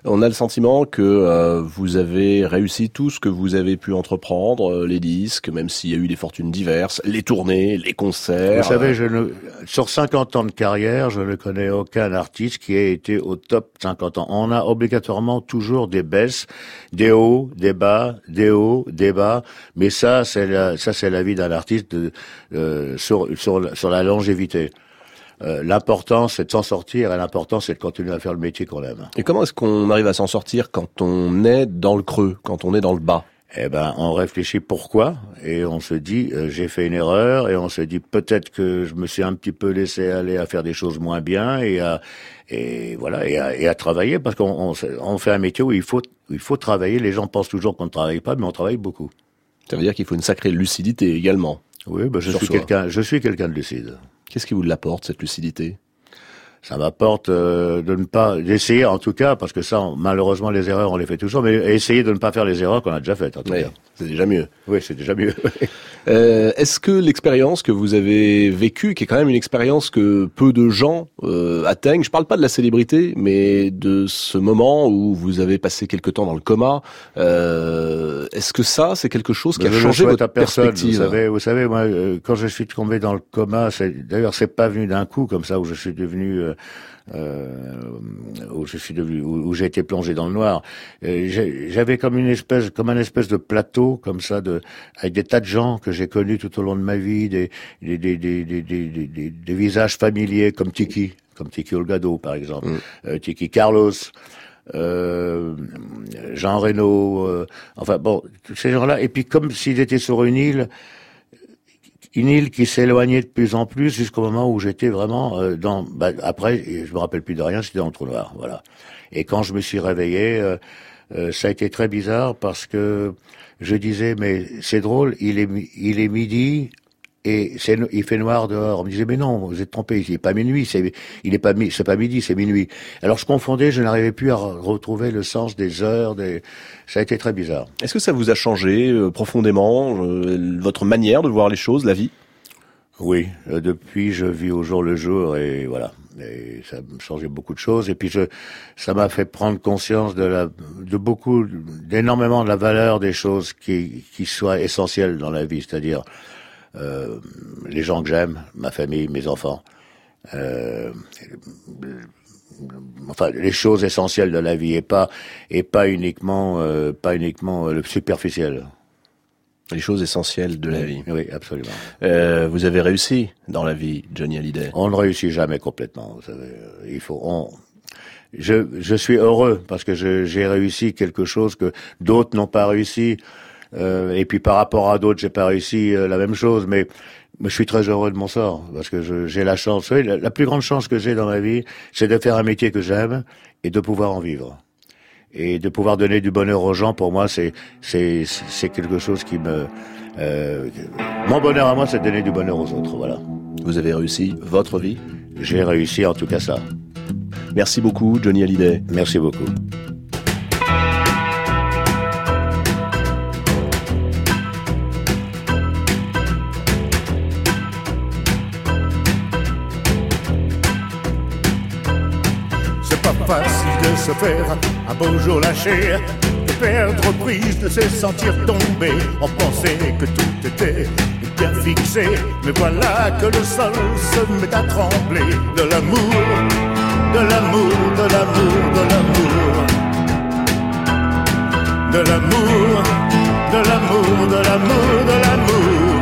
On a le sentiment que euh, vous avez réussi tout ce que vous avez pu entreprendre, euh, les disques, même s'il y a eu des fortunes diverses, les tournées, les concerts. Vous savez, je ne, sur 50 ans de carrière, je ne connais aucun artiste qui ait été au top 50 ans. On a obligatoirement toujours des baisses, des hauts, des bas, des hauts, des bas. Mais ça, c'est la, ça, c'est la vie d'un artiste de- euh, sur, sur, sur la longévité. Euh, l'important, c'est de s'en sortir et l'important, c'est de continuer à faire le métier qu'on aime. Et comment est-ce qu'on arrive à s'en sortir quand on est dans le creux, quand on est dans le bas? Eh ben, on réfléchit pourquoi et on se dit euh, j'ai fait une erreur et on se dit peut-être que je me suis un petit peu laissé aller à faire des choses moins bien et à et voilà et à, et à travailler parce qu'on on, se- on fait un métier où il faut où il faut travailler. Les gens pensent toujours qu'on ne travaille pas, mais on travaille beaucoup. Ça veut dire qu'il faut une sacrée lucidité également. Oui, ben, je suis quelqu'un je suis quelqu'un de lucide. Qu'est-ce qui vous l'apporte, cette lucidité? Ça m'apporte euh, de ne pas d'essayer en tout cas parce que ça on- malheureusement les erreurs on les fait toujours, mais essayer de ne pas faire les erreurs qu'on a déjà faites en tout Ouais, cas. c'est déjà mieux. Oui, c'est déjà mieux. Euh, Est-ce que l'expérience que vous avez vécue, qui est quand même une expérience que peu de gens euh, atteignent, je parle pas de la célébrité, mais de ce moment où vous avez passé quelque temps dans le coma, euh, est-ce que ça, c'est quelque chose qui a Je changé votre à personne. perspective? Vous savez, vous savez, moi, euh, quand je suis tombé dans le coma, c'est d'ailleurs c'est pas venu d'un coup comme ça où je suis devenu, euh, euh, où je suis devenu, où, où j'ai été plongé dans le noir. Euh, J'avais comme une espèce, comme un espèce de plateau comme ça, de avec des tas de gens que j'ai connus tout au long de ma vie, des des des des des, des, des- des- des visages familiers comme Tiki, comme Tiki Olgado par exemple, euh, Tiki Carlos euh, Jean Reno, enfin bon, tous ces gens-là. Et puis comme s'ils étaient sur une île, une île qui s'éloignait de plus en plus jusqu'au moment où j'étais vraiment euh, dans. bah, après, je me rappelle plus de rien, j'étais dans le trou noir, voilà. Et quand je me suis réveillé, euh, euh, ça a été très bizarre parce que je disais mais c'est drôle, il est il est midi. Et il fait noir dehors. On me disait, mais non, vous êtes trompé, il n'est pas minuit, c'est, il est pas, c'est pas midi, c'est minuit. Alors je confondais, je n'arrivais plus à re- retrouver le sens des heures, des, ça a été très bizarre. Est-ce que ça vous a changé euh, profondément euh, votre manière de voir les choses, la vie? Oui, euh, depuis je vis au jour le jour et voilà. Et ça me changeait beaucoup de choses. Et puis je, ça m'a fait prendre conscience de la, de beaucoup, d'énormément de la valeur des choses qui, qui soient essentielles dans la vie, c'est-à-dire euh, les gens que j'aime, ma famille, mes enfants. Euh, enfin, les choses essentielles de la vie et pas et pas uniquement euh, pas uniquement le superficiel. Les choses essentielles de la vie. Oui, absolument. Euh, vous avez réussi dans la vie, Johnny Hallyday. On ne réussit jamais complètement. Vous savez, il faut. On, je, je suis heureux parce que j'ai réussi quelque chose que d'autres n'ont pas réussi. Euh, et puis par rapport à d'autres, j'ai pas réussi euh, la même chose. Mais, je suis très heureux de mon sort parce que j'ai la chance. La, la plus grande chance que j'ai dans ma vie, c'est de faire un métier que j'aime et de pouvoir en vivre. Et de pouvoir donner du bonheur aux gens, pour moi, c'est c'est c'est quelque chose qui me. Euh, mon bonheur à moi, c'est de donner du bonheur aux autres. Voilà. Vous avez réussi votre vie? J'ai réussi en tout cas ça. Merci beaucoup, Johnny Hallyday. Merci beaucoup. Se faire un beau jour lâcher, de perdre prise, de se sentir tomber. On pensait que tout était bien fixé, mais voilà que le sol se met à trembler de l'amour, de l'amour, de l'amour, de l'amour, de l'amour, de l'amour, de l'amour, de l'amour.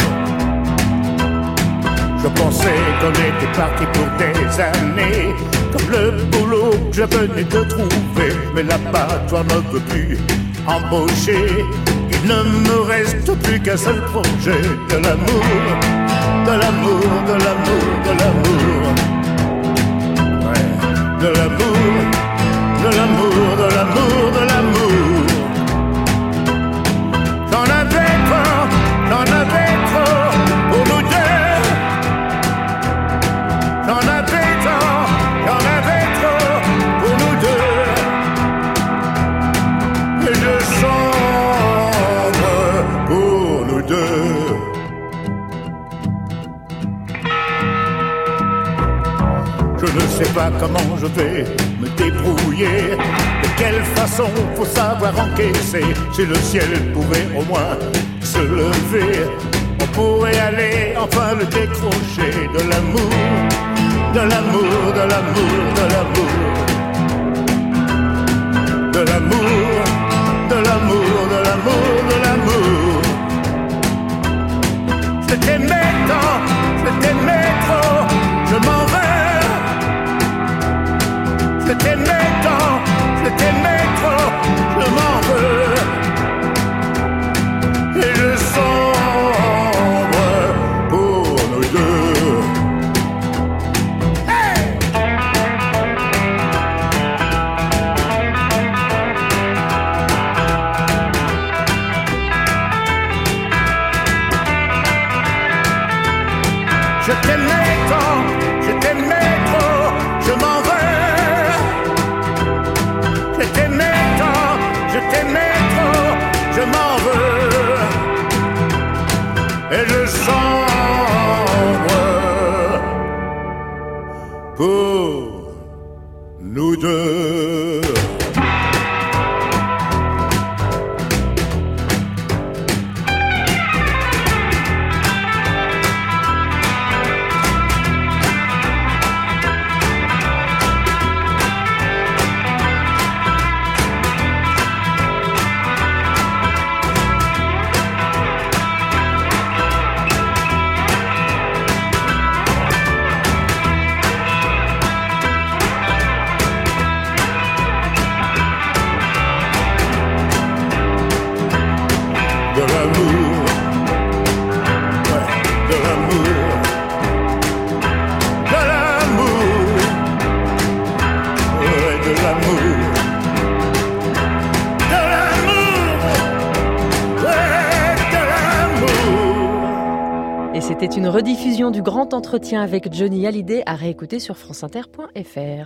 Je pensais qu'on était parti pour des années, le boulot que je venais de trouver. Mais là-bas, toi ne veux plus embaucher. Il ne me reste plus qu'un seul projet de l'amour, de l'amour, de l'amour, de l'amour. Ouais, de l'amour, de l'amour, de l'amour. Sais pas comment je vais me débrouiller. De quelle façon faut savoir encaisser. Si le ciel pouvait au moins se lever, on pourrait aller enfin le décrocher de l'amour, de l'amour, de l'amour, de l'amour. De l'amour, de l'amour, de l'amour, de l'amour. Je t'aimais Je t'aimais tant, je t'aimais entretien avec Johnny Hallyday à réécouter sur franceinter.fr.